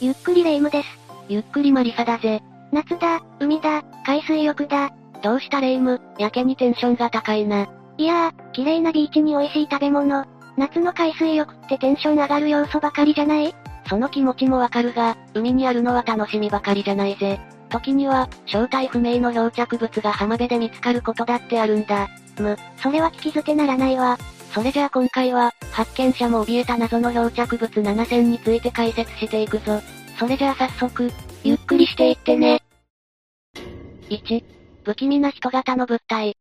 ゆっくりレ夢ムです。ゆっくりマリサだぜ。夏だ、海だ、海水浴だ。どうしたレ夢？ム、やけにテンションが高いな。いやー、綺麗なビーチに美味しい食べ物。夏の海水浴ってテンション上がる要素ばかりじゃない？その気持ちもわかるが、海にあるのは楽しみばかりじゃないぜ。時には、正体不明の漂着物が浜辺で見つかることだってあるんだ。む、それは聞き捨てならないわ。それじゃあ今回は、発見者も怯えた謎の漂着物7000について解説していくぞ。それじゃあ早速、ゆっくりしていってね。1、不気味な人型の物体。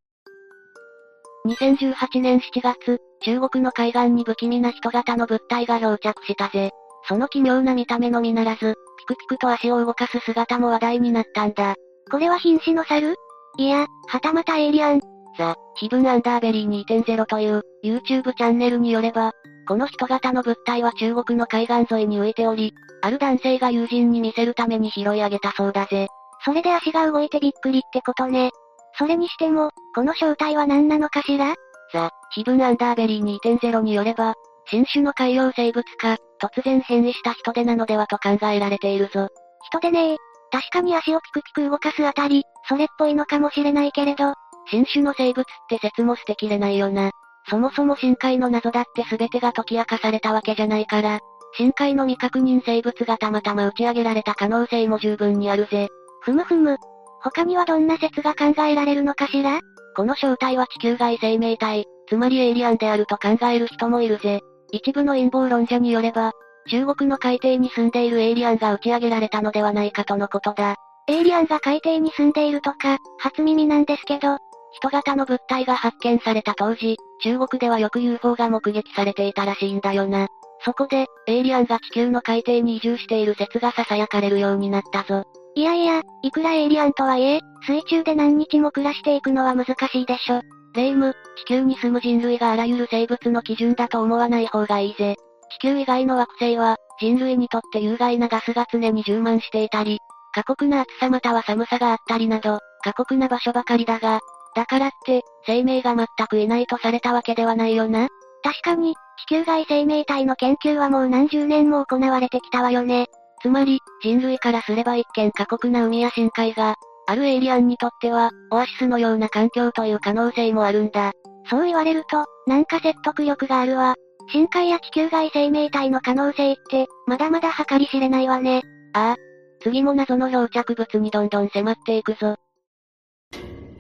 2018年7月、中国の海岸に不気味な人型の物体が漂着したぜ。その奇妙な見た目のみならず、ピクピクと足を動かす姿も話題になったんだ。これは瀕死の猿？いや、はたまたエイリアン。ザ・ヒブンアンダーベリー2.0という YouTube チャンネルによれば、この人型の物体は中国の海岸沿いに浮いており、ある男性が友人に見せるために拾い上げたそうだぜ。それで足が動いてびっくりってことね。それにしても、この正体は何なのかしら？ザ・ヒブンアンダーベリー2.0によれば、新種の海洋生物か、突然変異した人手なのではと考えられているぞ。人手ねえ。確かに足をピクピク動かすあたり、それっぽいのかもしれないけれど、新種の生物って説も捨てきれないよな。そもそも深海の謎だって全てが解き明かされたわけじゃないから、深海の未確認生物がたまたま打ち上げられた可能性も十分にあるぜ。ふむふむ。他にはどんな説が考えられるのかしら？この正体は地球外生命体、つまりエイリアンであると考える人もいるぜ。一部の陰謀論者によれば、中国の海底に住んでいるエイリアンが打ち上げられたのではないかとのことだ。エイリアンが海底に住んでいるとか、初耳なんですけど、人型の物体が発見された当時、中国ではよく UFO が目撃されていたらしいんだよな。そこで、エイリアンが地球の海底に移住している説が囁かれるようになったぞ。いやいや、いくらエイリアンとはいえ、水中で何日も暮らしていくのは難しいでしょ。レイム、地球に住む人類があらゆる生物の基準だと思わない方がいいぜ。地球以外の惑星は、人類にとって有害なガスが常に充満していたり、過酷な暑さまたは寒さがあったりなど、過酷な場所ばかりだが、だからって、生命が全くいないとされたわけではないよな。確かに、地球外生命体の研究はもう何十年も行われてきたわよね。つまり、人類からすれば一見過酷な海や深海が、あるエイリアンにとっては、オアシスのような環境という可能性もあるんだ。そう言われると、なんか説得力があるわ。深海や地球外生命体の可能性って、まだまだ計り知れないわね。ああ。次も謎の漂着物にどんどん迫っていくぞ。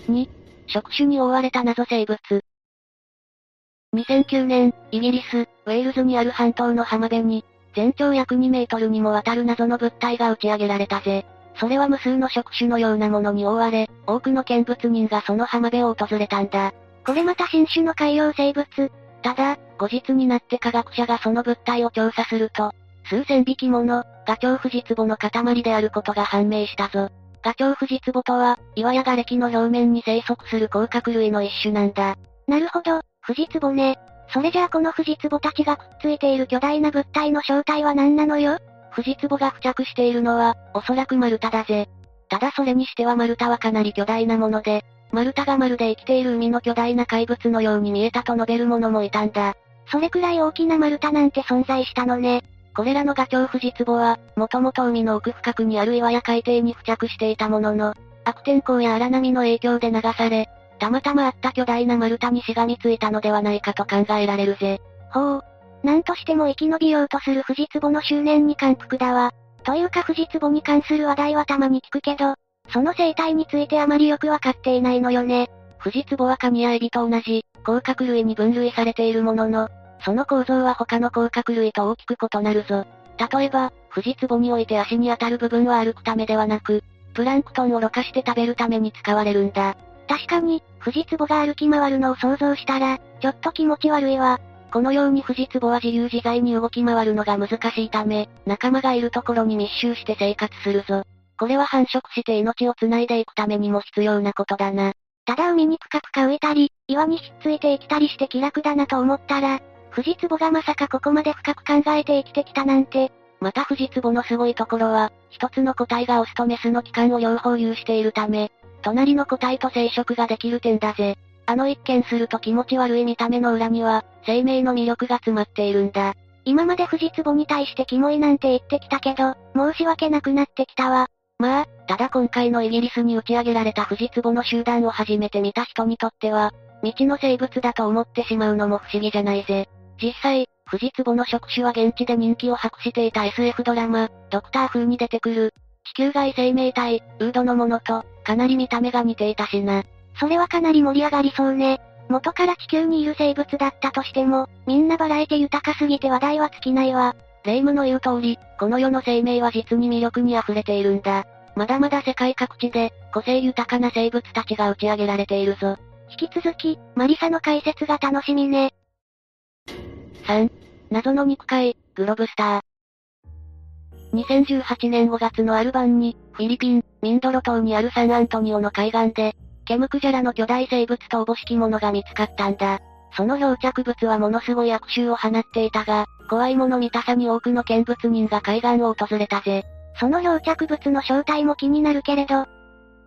2、触手に覆われた謎生物。2009年、イギリス、ウェールズにある半島の浜辺に、全長約2メートルにもわたる謎の物体が打ち上げられたぜ。それは無数の触手のようなものに覆われ、多くの見物人がその浜辺を訪れたんだ。これまた新種の海洋生物。ただ、後日になって科学者がその物体を調査すると、数千匹もの、ガチョウフジツボの塊であることが判明したぞ。ガチョウフジツボとは、岩や瓦礫の表面に生息する甲殻類の一種なんだ。なるほど、フジツボね。それじゃあこのフジツボたちがくっついている巨大な物体の正体は何なのよ？フジツボが付着しているのは、おそらく丸太だぜ。ただそれにしては丸太はかなり巨大なもので、丸太がまるで生きている海の巨大な怪物のように見えたと述べる者もいたんだ。それくらい大きな丸太なんて存在したのね。これらのガチョウフジツボは、もともと海の奥深くにある岩や海底に付着していたものの、悪天候や荒波の影響で流され、たまたまあった巨大な丸太にしがみついたのではないかと考えられるぜ。ほう。なんとしても生き延びようとするフジツボの執念に感服だわ。というかフジツボに関する話題はたまに聞くけど、その生態についてあまりよくわかっていないのよね。フジツボはカニやエビと同じ、甲殻類に分類されているものの、その構造は他の甲殻類と大きく異なるぞ。例えば、フジツボにおいて足に当たる部分は歩くためではなく、プランクトンをろ過して食べるために使われるんだ。確かに、フジツボが歩き回るのを想像したら、ちょっと気持ち悪いわ。このようにフジツボは自由自在に動き回るのが難しいため、仲間がいるところに密集して生活するぞ。これは繁殖して命を繋いでいくためにも必要なことだな。ただ海にぷかぷか浮いたり、岩にひっついて生きたりして気楽だなと思ったら、フジツボがまさかここまで深く考えて生きてきたなんて。またフジツボのすごいところは、一つの個体がオスとメスの器官を両方有しているため、隣の個体と生殖ができる点だぜ。あの一見すると気持ち悪い見た目の裏には、生命の魅力が詰まっているんだ。今まで藤壺に対してキモいなんて言ってきたけど、申し訳なくなってきたわ。まあ、ただ今回のイギリスに打ち上げられた藤壺の集団を初めて見た人にとっては、未知の生物だと思ってしまうのも不思議じゃないぜ。実際、藤壺の触手は現地で人気を博していた SF ドラマ、ドクター風に出てくる、地球外生命体、ウードのものと、かなり見た目が似ていたしな。それはかなり盛り上がりそうね。元から地球にいる生物だったとしても、みんなバラエティ豊かすぎて話題は尽きないわ。レイムの言う通り、この世の生命は実に魅力に溢れているんだ。まだまだ世界各地で、個性豊かな生物たちが打ち上げられているぞ。引き続き、マリサの解説が楽しみね。3、謎の肉塊、グロブスター。2018年5月のアルバンに、フィリピン、ミンドロ島にあるサンアントニオの海岸で、ケムクジャラの巨大生物とおぼしきものが見つかったんだ。その漂着物はものすごい悪臭を放っていたが、怖いもの見たさに多くの見物人が海岸を訪れたぜ。その漂着物の正体も気になるけれど、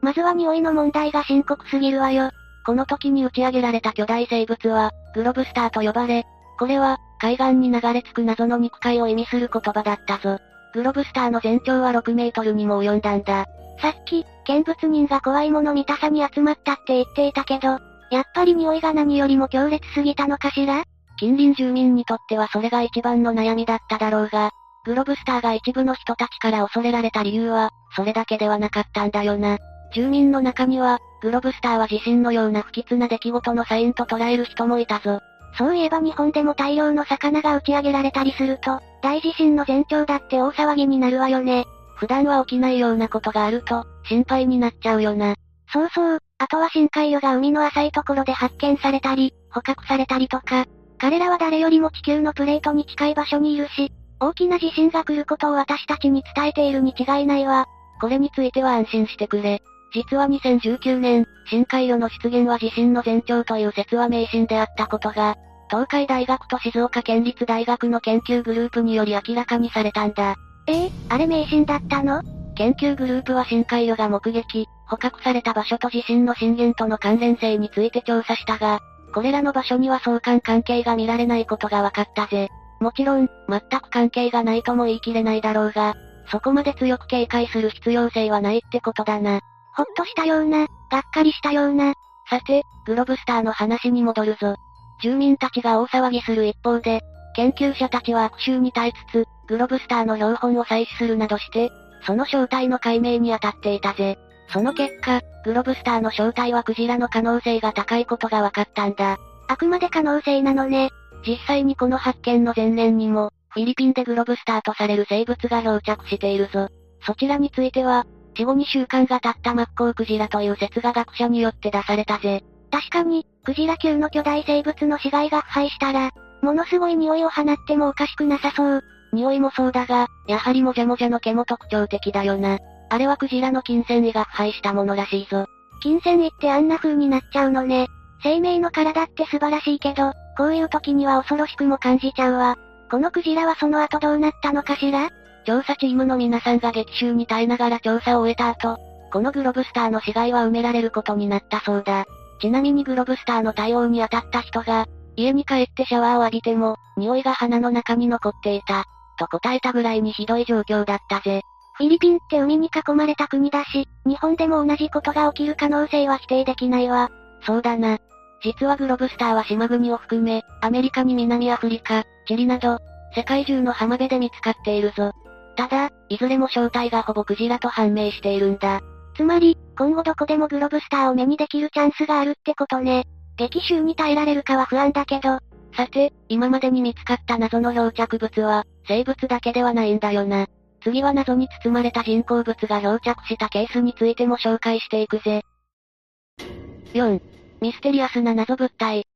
まずは匂いの問題が深刻すぎるわよ。この時に打ち上げられた巨大生物は、グロブスターと呼ばれ、これは、海岸に流れ着く謎の肉塊を意味する言葉だったぞ。グロブスターの全長は6メートルにも及んだんだ。さっき、見物人が怖いもの見たさに集まったって言っていたけど、やっぱり匂いが何よりも強烈すぎたのかしら？近隣住民にとってはそれが一番の悩みだっただろうが、グロブスターが一部の人たちから恐れられた理由は、それだけではなかったんだよな。住民の中には、グロブスターは地震のような不吉な出来事のサインと捉える人もいたぞ。そういえば日本でも大量の魚が打ち上げられたりすると、大地震の前兆だって大騒ぎになるわよね。普段は起きないようなことがあると、心配になっちゃうよな。そうそう、あとは深海魚が海の浅いところで発見されたり、捕獲されたりとか。彼らは誰よりも地球のプレートに近い場所にいるし、大きな地震が来ることを私たちに伝えているに違いないわ。これについては安心してくれ。実は2019年、深海魚の出現は地震の前兆という説は迷信であったことが、東海大学と静岡県立大学の研究グループにより明らかにされたんだ。ええー、あれ迷信だったの？研究グループは深海魚が目撃、捕獲された場所と地震の震源との関連性について調査したが、これらの場所には相関関係が見られないことが分かったぜ。もちろん、全く関係がないとも言い切れないだろうが、そこまで強く警戒する必要性はないってことだな。ほっとしたような、がっかりしたような。さて、グロブスターの話に戻るぞ。住民たちが大騒ぎする一方で、研究者たちは悪臭に耐えつつ、グロブスターの標本を採取するなどして、その正体の解明に当たっていたぜ。その結果、グロブスターの正体はクジラの可能性が高いことが分かったんだ。あくまで可能性なのね。実際にこの発見の前年にも、フィリピンでグロブスターとされる生物が漂着しているぞ。そちらについては、死後2週間が経ったマッコウクジラという説が学者によって出されたぜ。確かに、クジラ級の巨大生物の死骸が腐敗したら、ものすごい匂いを放ってもおかしくなさそう。匂いもそうだが、やはりもじゃもじゃの毛も特徴的だよな。あれはクジラの金銭胃が腐敗したものらしいぞ。金銭胃ってあんな風になっちゃうのね。生命の体って素晴らしいけど、こういう時には恐ろしくも感じちゃうわ。このクジラはその後どうなったのかしら？調査チームの皆さんが激臭に耐えながら調査を終えた後、このグロブスターの死骸は埋められることになったそうだ。ちなみにグロブスターの対応に当たった人が、家に帰ってシャワーを浴びても、匂いが鼻の中に残っていた。と答えたぐらいにひどい状況だったぜ。フィリピンって海に囲まれた国だし、日本でも同じことが起きる可能性は否定できないわ。そうだな。実はグロブスターは島国を含め、アメリカに南アフリカ、チリなど、世界中の浜辺で見つかっているぞ。ただ、いずれも正体がほぼクジラと判明しているんだ。つまり、今後どこでもグロブスターを目にできるチャンスがあるってことね。激臭に耐えられるかは不安だけど。さて、今までに見つかった謎の漂着物は、生物だけではないんだよな。次は謎に包まれた人工物が漂着したケースについても紹介していくぜ。4. ミステリアスな謎物体。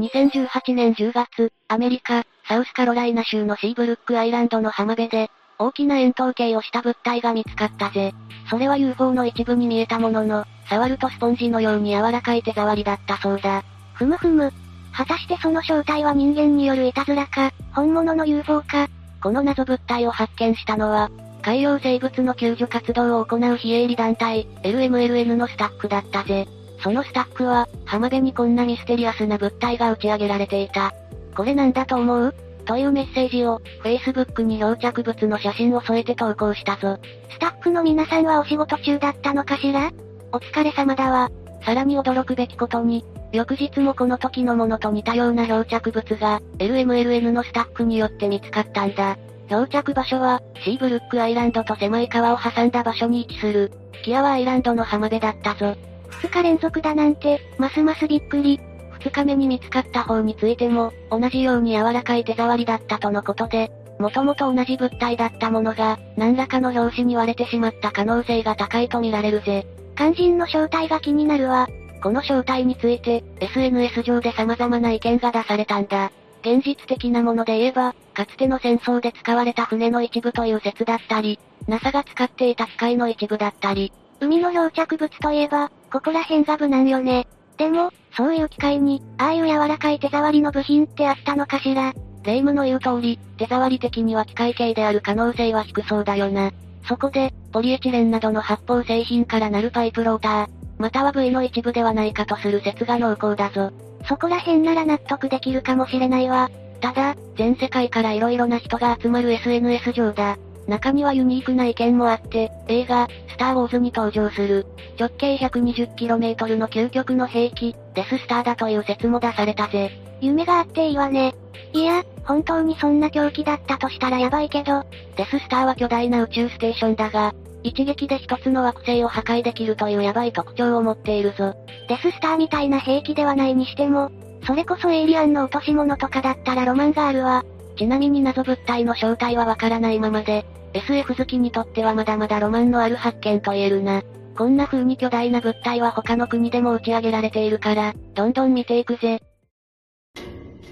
2018年10月、アメリカ、サウスカロライナ州のシーブルックアイランドの浜辺で、大きな円筒形をした物体が見つかったぜ。それは UFO の一部に見えたものの、触るとスポンジのように柔らかい手触りだったそうだ。ふむふむ。果たしてその正体は人間によるいたずらか、本物の UFO か。この謎物体を発見したのは、海洋生物の救助活動を行う非営利団体、LMLN のスタッフだったぜ。そのスタッフは、浜辺にこんなミステリアスな物体が打ち上げられていた。これなんだと思う？というメッセージを、Facebook に漂着物の写真を添えて投稿したぞ。スタッフの皆さんはお仕事中だったのかしら？お疲れ様だわ。さらに驚くべきことに、翌日もこの時のものと似たような漂着物が、LMLN のスタッフによって見つかったんだ。漂着場所は、シーブルックアイランドと狭い川を挟んだ場所に位置する、キアワアイランドの浜辺だったぞ。二日連続だなんて、ますますびっくり。二日目に見つかった方についても、同じように柔らかい手触りだったとのことで、もともと同じ物体だったものが、何らかの拍子に割れてしまった可能性が高いと見られるぜ。肝心の正体が気になるわ。この正体について、SNS 上で様々な意見が出されたんだ。現実的なもので言えば、かつての戦争で使われた船の一部という説だったり、NASA が使っていた機械の一部だったり、海の漂着物といえば、ここら辺が無難よね。でも、そういう機械に、ああいう柔らかい手触りの部品ってあったのかしら霊夢の言う通り、手触り的には機械系である可能性は低そうだよな。そこで、ポリエチレンなどの発泡製品からなるパイプローター、または V の一部ではないかとする説が濃厚だぞ。そこら辺なら納得できるかもしれないわ。ただ、全世界から色々な人が集まる SNS 上だ。中にはユニークな意見もあって、映画、スターウォーズに登場する、直径 120km の究極の兵器、デススターだという説も出されたぜ。夢があっていいわね。いや、本当にそんな狂気だったとしたらやばいけど、デススターは巨大な宇宙ステーションだが、一撃で一つの惑星を破壊できるというヤバい特徴を持っているぞ。デススターみたいな兵器ではないにしても、それこそエイリアンの落とし物とかだったらロマンがあるわ。ちなみに謎物体の正体はわからないままで、SF 好きにとってはまだまだロマンのある発見と言えるな。こんな風に巨大な物体は他の国でも打ち上げられているから、どんどん見ていくぜ。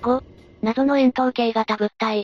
5、謎の円筒形型物体。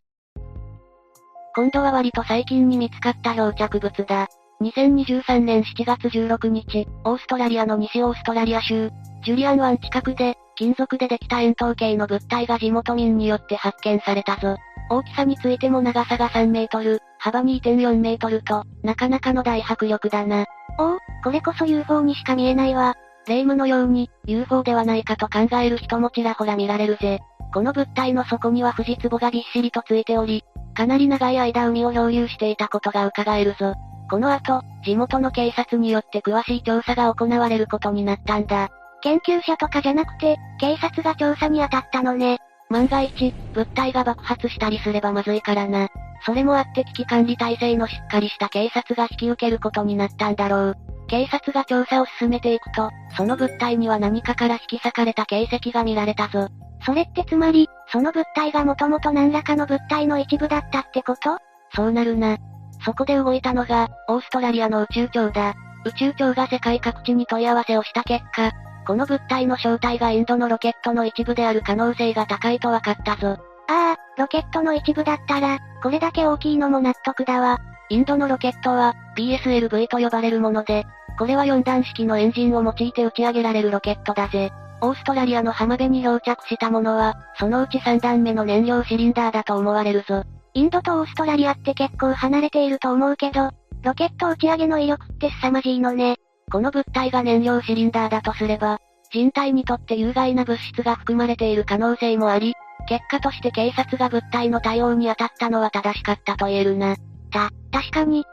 今度は割と最近に見つかった漂着物だ。2023年7月16日、オーストラリアの西オーストラリア州、ジュリアン湾近くで、金属でできた円筒形の物体が地元民によって発見されたぞ。大きさについても長さが3メートル、幅2.4メートルと、なかなかの大迫力だな。おお、これこそ UFO にしか見えないわ。霊夢のように、UFO ではないかと考える人もちらほら見られるぜ。この物体の底には富士壺がびっしりとついており、かなり長い間海を漂流していたことが伺えるぞ。この後、地元の警察によって詳しい調査が行われることになったんだ。研究者とかじゃなくて、警察が調査に当たったのね。万が一、物体が爆発したりすればまずいからな。それもあって危機管理体制のしっかりした警察が引き受けることになったんだろう。警察が調査を進めていくと、その物体には何かから引き裂かれた形跡が見られたぞ。それってつまり、その物体がもともと何らかの物体の一部だったってこと？そうなるな。そこで動いたのが、オーストラリアの宇宙庁だ。宇宙庁が世界各地に問い合わせをした結果、この物体の正体がインドのロケットの一部である可能性が高いと分かったぞ。ああ、ロケットの一部だったら、これだけ大きいのも納得だわ。インドのロケットは、PSLV と呼ばれるもので、これは4段式のエンジンを用いて打ち上げられるロケットだぜ。オーストラリアの浜辺に漂着したものは、そのうち3段目の燃料シリンダーだと思われるぞ。インドとオーストラリアって結構離れていると思うけど、ロケット打ち上げの威力って凄まじいのね。この物体が燃料シリンダーだとすれば、人体にとって有害な物質が含まれている可能性もあり、結果として警察が物体の対応に当たったのは正しかったと言えるな。た、確かに。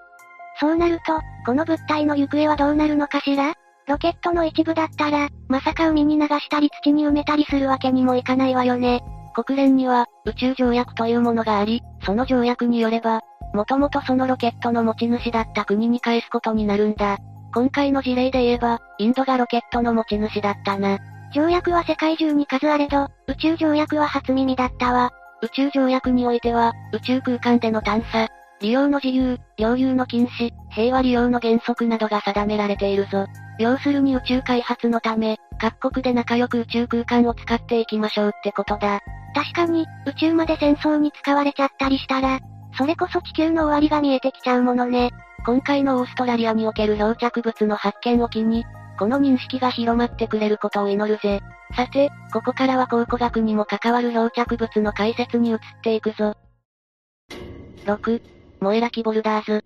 そうなると、この物体の行方はどうなるのかしら？ロケットの一部だったら、まさか海に流したり土に埋めたりするわけにもいかないわよね。国連には、宇宙条約というものがあり、その条約によれば、もともとそのロケットの持ち主だった国に返すことになるんだ。今回の事例で言えば、インドがロケットの持ち主だったな。条約は世界中に数あれど、宇宙条約は初耳だったわ。宇宙条約においては、宇宙空間での探査、利用の自由、領有の禁止、平和利用の原則などが定められているぞ。要するに宇宙開発のため、各国で仲良く宇宙空間を使っていきましょうってことだ。確かに、宇宙まで戦争に使われちゃったりしたら、それこそ地球の終わりが見えてきちゃうものね。今回のオーストラリアにおける漂着物の発見を機に、この認識が広まってくれることを祈るぜ。さて、ここからは考古学にも関わる漂着物の解説に移っていくぞ。6、モエラキボルダーズ。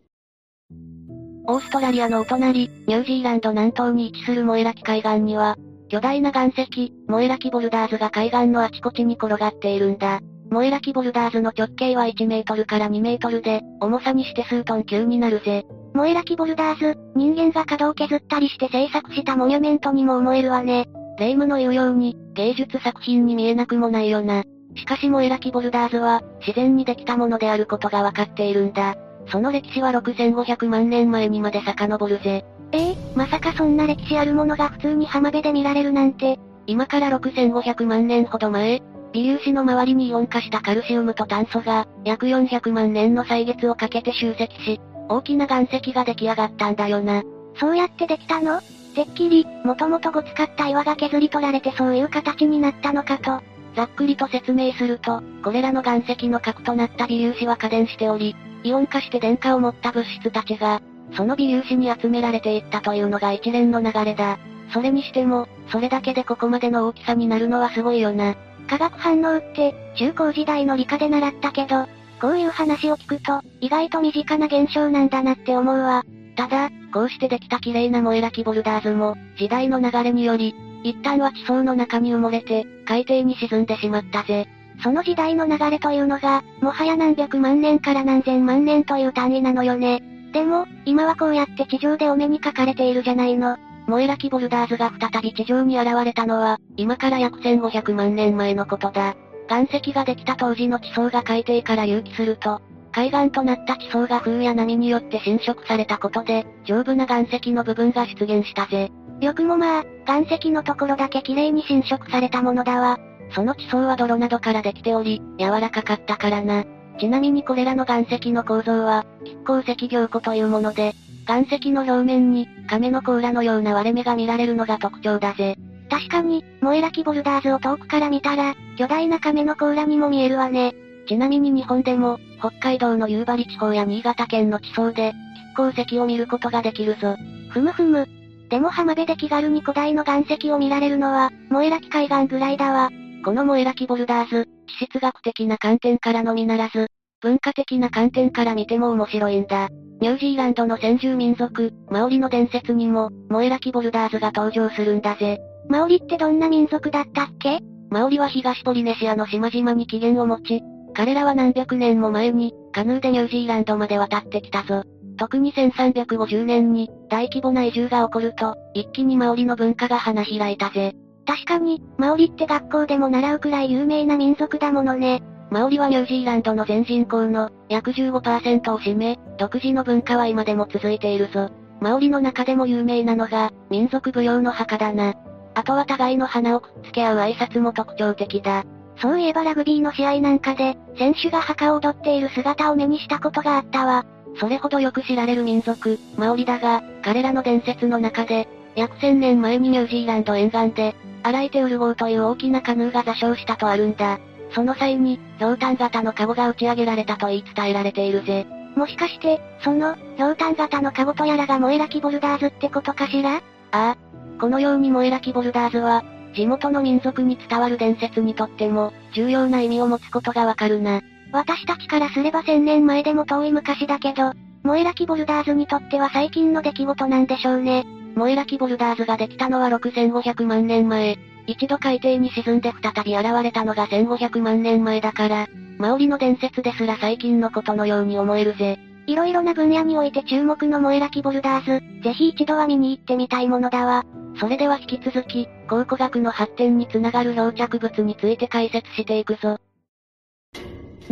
オーストラリアのお隣、ニュージーランド南東に位置するモエラキ海岸には、巨大な岩石、モエラキボルダーズが海岸のあちこちに転がっているんだ。モエラキボルダーズの直径は1メートルから2メートルで、重さにして数トン級になるぜ。モエラキボルダーズ、人間が角を削ったりして制作したモニュメントにも思えるわね。霊夢の言うように、芸術作品に見えなくもないよな。しかしモエラキボルダーズは、自然にできたものであることがわかっているんだ。その歴史は6500万年前にまで遡るぜ。ええー、まさかそんな歴史あるものが普通に浜辺で見られるなんて。今から6500万年ほど前、微粒子の周りにイオン化したカルシウムと炭素が、約400万年の歳月をかけて集積し、大きな岩石が出来上がったんだよな。そうやってできたの？てっきり、もともとごつかった岩が削り取られてそういう形になったのかと。ざっくりと説明すると、これらの岩石の核となった微粒子は過電しており、イオン化して電荷を持った物質たちが、その微粒子に集められていったというのが一連の流れだ。それにしても、それだけでここまでの大きさになるのはすごいよな。化学反応って、中高時代の理科で習ったけど、こういう話を聞くと、意外と身近な現象なんだなって思うわ。ただ、こうしてできた綺麗なモエラキボルダーズも、時代の流れにより、一旦は地層の中に埋もれて、海底に沈んでしまったぜ。その時代の流れというのが、もはや何百万年から何千万年という単位なのよね。でも、今はこうやって地上でお目にかかれているじゃないの。モエラキボルダーズが再び地上に現れたのは、今から約1500万年前のことだ。岩石ができた当時の地層が海底から隆起すると、海岸となった地層が風や波によって侵食されたことで、丈夫な岩石の部分が出現したぜ。よくもまあ、岩石のところだけ綺麗に侵食されたものだわ。その地層は泥などからできており、柔らかかったからな。ちなみにこれらの岩石の構造は、亀甲石凝固というもので、岩石の表面に、亀の甲羅のような割れ目が見られるのが特徴だぜ。確かに、モエラキボルダーズを遠くから見たら、巨大な亀の甲羅にも見えるわね。ちなみに日本でも、北海道の夕張地方や新潟県の地層で、亀甲石を見ることができるぞ。ふむふむ。でも浜辺で気軽に古代の岩石を見られるのは、モエラキ海岸ぐらいだわ。このモエラキボルダーズ、地質学的な観点からのみならず、文化的な観点から見ても面白いんだ。ニュージーランドの先住民族、マオリの伝説にも、モエラキボルダーズが登場するんだぜ。マオリってどんな民族だったっけ？マオリは東ポリネシアの島々に起源を持ち、彼らは何百年も前に、カヌーでニュージーランドまで渡ってきたぞ。特に1350年に、大規模な移住が起こると、一気にマオリの文化が花開いたぜ。確かに、マオリって学校でも習うくらい有名な民族だものね。マオリはニュージーランドの全人口の約15%を占め、独自の文化は今でも続いているぞ。マオリの中でも有名なのが、民族舞踊の墓だな。あとは互いの花をくっつけ合う挨拶も特徴的だ。そういえばラグビーの試合なんかで、選手が墓を踊っている姿を目にしたことがあったわ。それほどよく知られる民族、マオリだが、彼らの伝説の中で、約1000年前にニュージーランド沿岸で、アライテウル号という大きなカヌーが座礁したとあるんだ。その際に、氷炭型のカゴが打ち上げられたと言い伝えられているぜ。もしかして、その、氷炭型のカゴとやらがモエラキボルダーズってことかしら？ああ。このようにモエラキボルダーズは、地元の民族に伝わる伝説にとっても、重要な意味を持つことがわかるな。私たちからすれば千年前でも遠い昔だけど、モエラキボルダーズにとっては最近の出来事なんでしょうね。モエラキボルダーズができたのは6500万年前、一度海底に沈んで再び現れたのが1500万年前だから、マオリの伝説ですら最近のことのように思えるぜ。いろいろな分野において注目のモエラキボルダーズ、ぜひ一度は見に行ってみたいものだわ。それでは引き続き、考古学の発展につながる漂着物について解説していくぞ。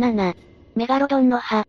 7. メガロドンの歯。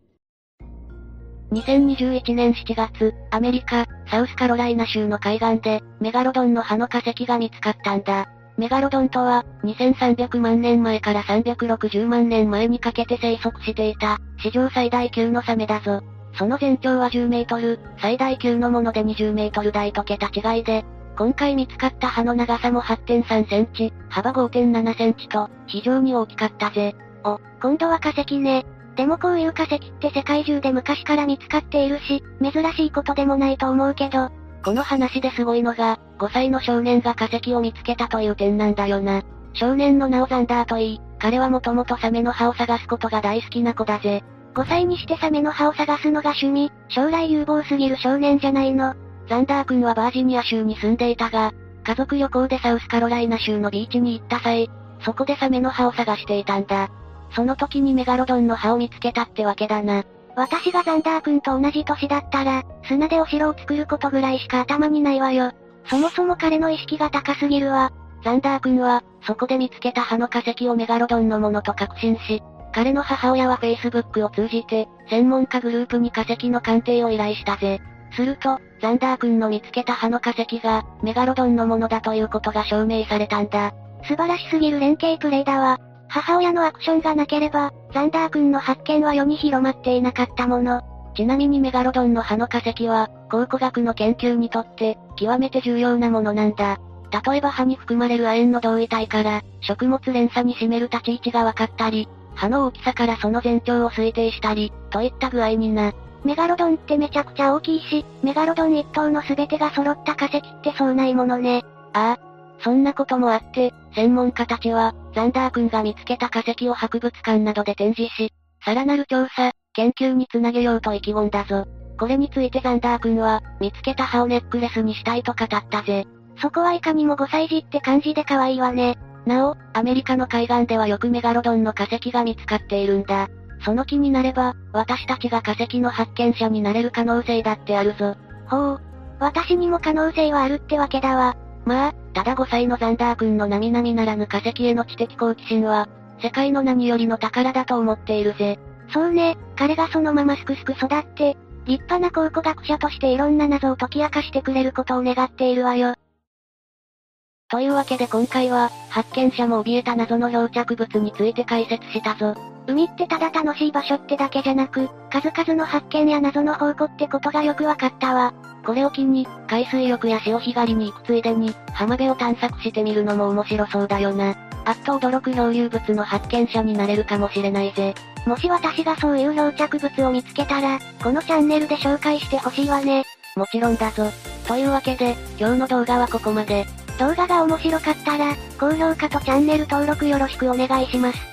2021年7月、アメリカ、サウスカロライナ州の海岸で、メガロドンの歯の化石が見つかったんだ。メガロドンとは、2300万年前から360万年前にかけて生息していた、史上最大級のサメだぞ。その全長は10メートル、最大級のもので20メートル台と桁違いで、今回見つかった歯の長さも8.3センチ、幅5.7センチと、非常に大きかったぜ。お、今度は化石ね。でもこういう化石って世界中で昔から見つかっているし、珍しいことでもないと思うけど、この話ですごいのが、5歳の少年が化石を見つけたという点なんだよな。少年の名をザンダーといい、彼はもともとサメの歯を探すことが大好きな子だぜ。5歳にしてサメの歯を探すのが趣味、将来有望すぎる少年じゃないの。ザンダー君はバージニア州に住んでいたが、家族旅行でサウスカロライナ州のビーチに行った際、そこでサメの歯を探していたんだ。その時にメガロドンの歯を見つけたってわけだな。私がザンダー君と同じ年だったら、砂でお城を作ることぐらいしか頭にないわよ。そもそも彼の意識が高すぎるわ。ザンダー君は、そこで見つけた歯の化石をメガロドンのものと確信し、彼の母親は Facebook を通じて、専門家グループに化石の鑑定を依頼したぜ。すると、ザンダー君の見つけた歯の化石が、メガロドンのものだということが証明されたんだ。素晴らしすぎる連携プレイだわ。母親のアクションがなければ、ザンダー君の発見は世に広まっていなかったもの。ちなみにメガロドンの歯の化石は、考古学の研究にとって、極めて重要なものなんだ。例えば歯に含まれる亜鉛の同位体から、食物連鎖に占める立ち位置が分かったり、歯の大きさからその全長を推定したり、といった具合にな。メガロドンってめちゃくちゃ大きいし、メガロドン一頭の全てが揃った化石ってそうないものね。ああ。そんなこともあって、専門家たちは、ザンダー君が見つけた化石を博物館などで展示し、さらなる調査、研究につなげようと意気込んだぞ。これについてザンダー君は、見つけた歯をネックレスにしたいと語ったぜ。そこはいかにも5歳児って感じで可愛いわね。なお、アメリカの海岸ではよくメガロドンの化石が見つかっているんだ。その気になれば、私たちが化石の発見者になれる可能性だってあるぞ。ほう。私にも可能性はあるってわけだわ。まあ、ただ5歳のザンダー君の並々ならぬ化石への知的好奇心は、世界の何よりの宝だと思っているぜ。そうね、彼がそのまますくすく育って、立派な考古学者としていろんな謎を解き明かしてくれることを願っているわよ。というわけで今回は、発見者も怯えた謎の漂着物について解説したぞ。海ってただ楽しい場所ってだけじゃなく、数々の発見や謎の宝庫ってことがよくわかったわ。これを機に、海水浴や潮干狩りに行くついでに、浜辺を探索してみるのも面白そうだよな。あっと驚く漂流物の発見者になれるかもしれないぜ。もし私がそういう漂着物を見つけたら、このチャンネルで紹介してほしいわね。もちろんだぞ。というわけで、今日の動画はここまで。動画が面白かったら、高評価とチャンネル登録よろしくお願いします。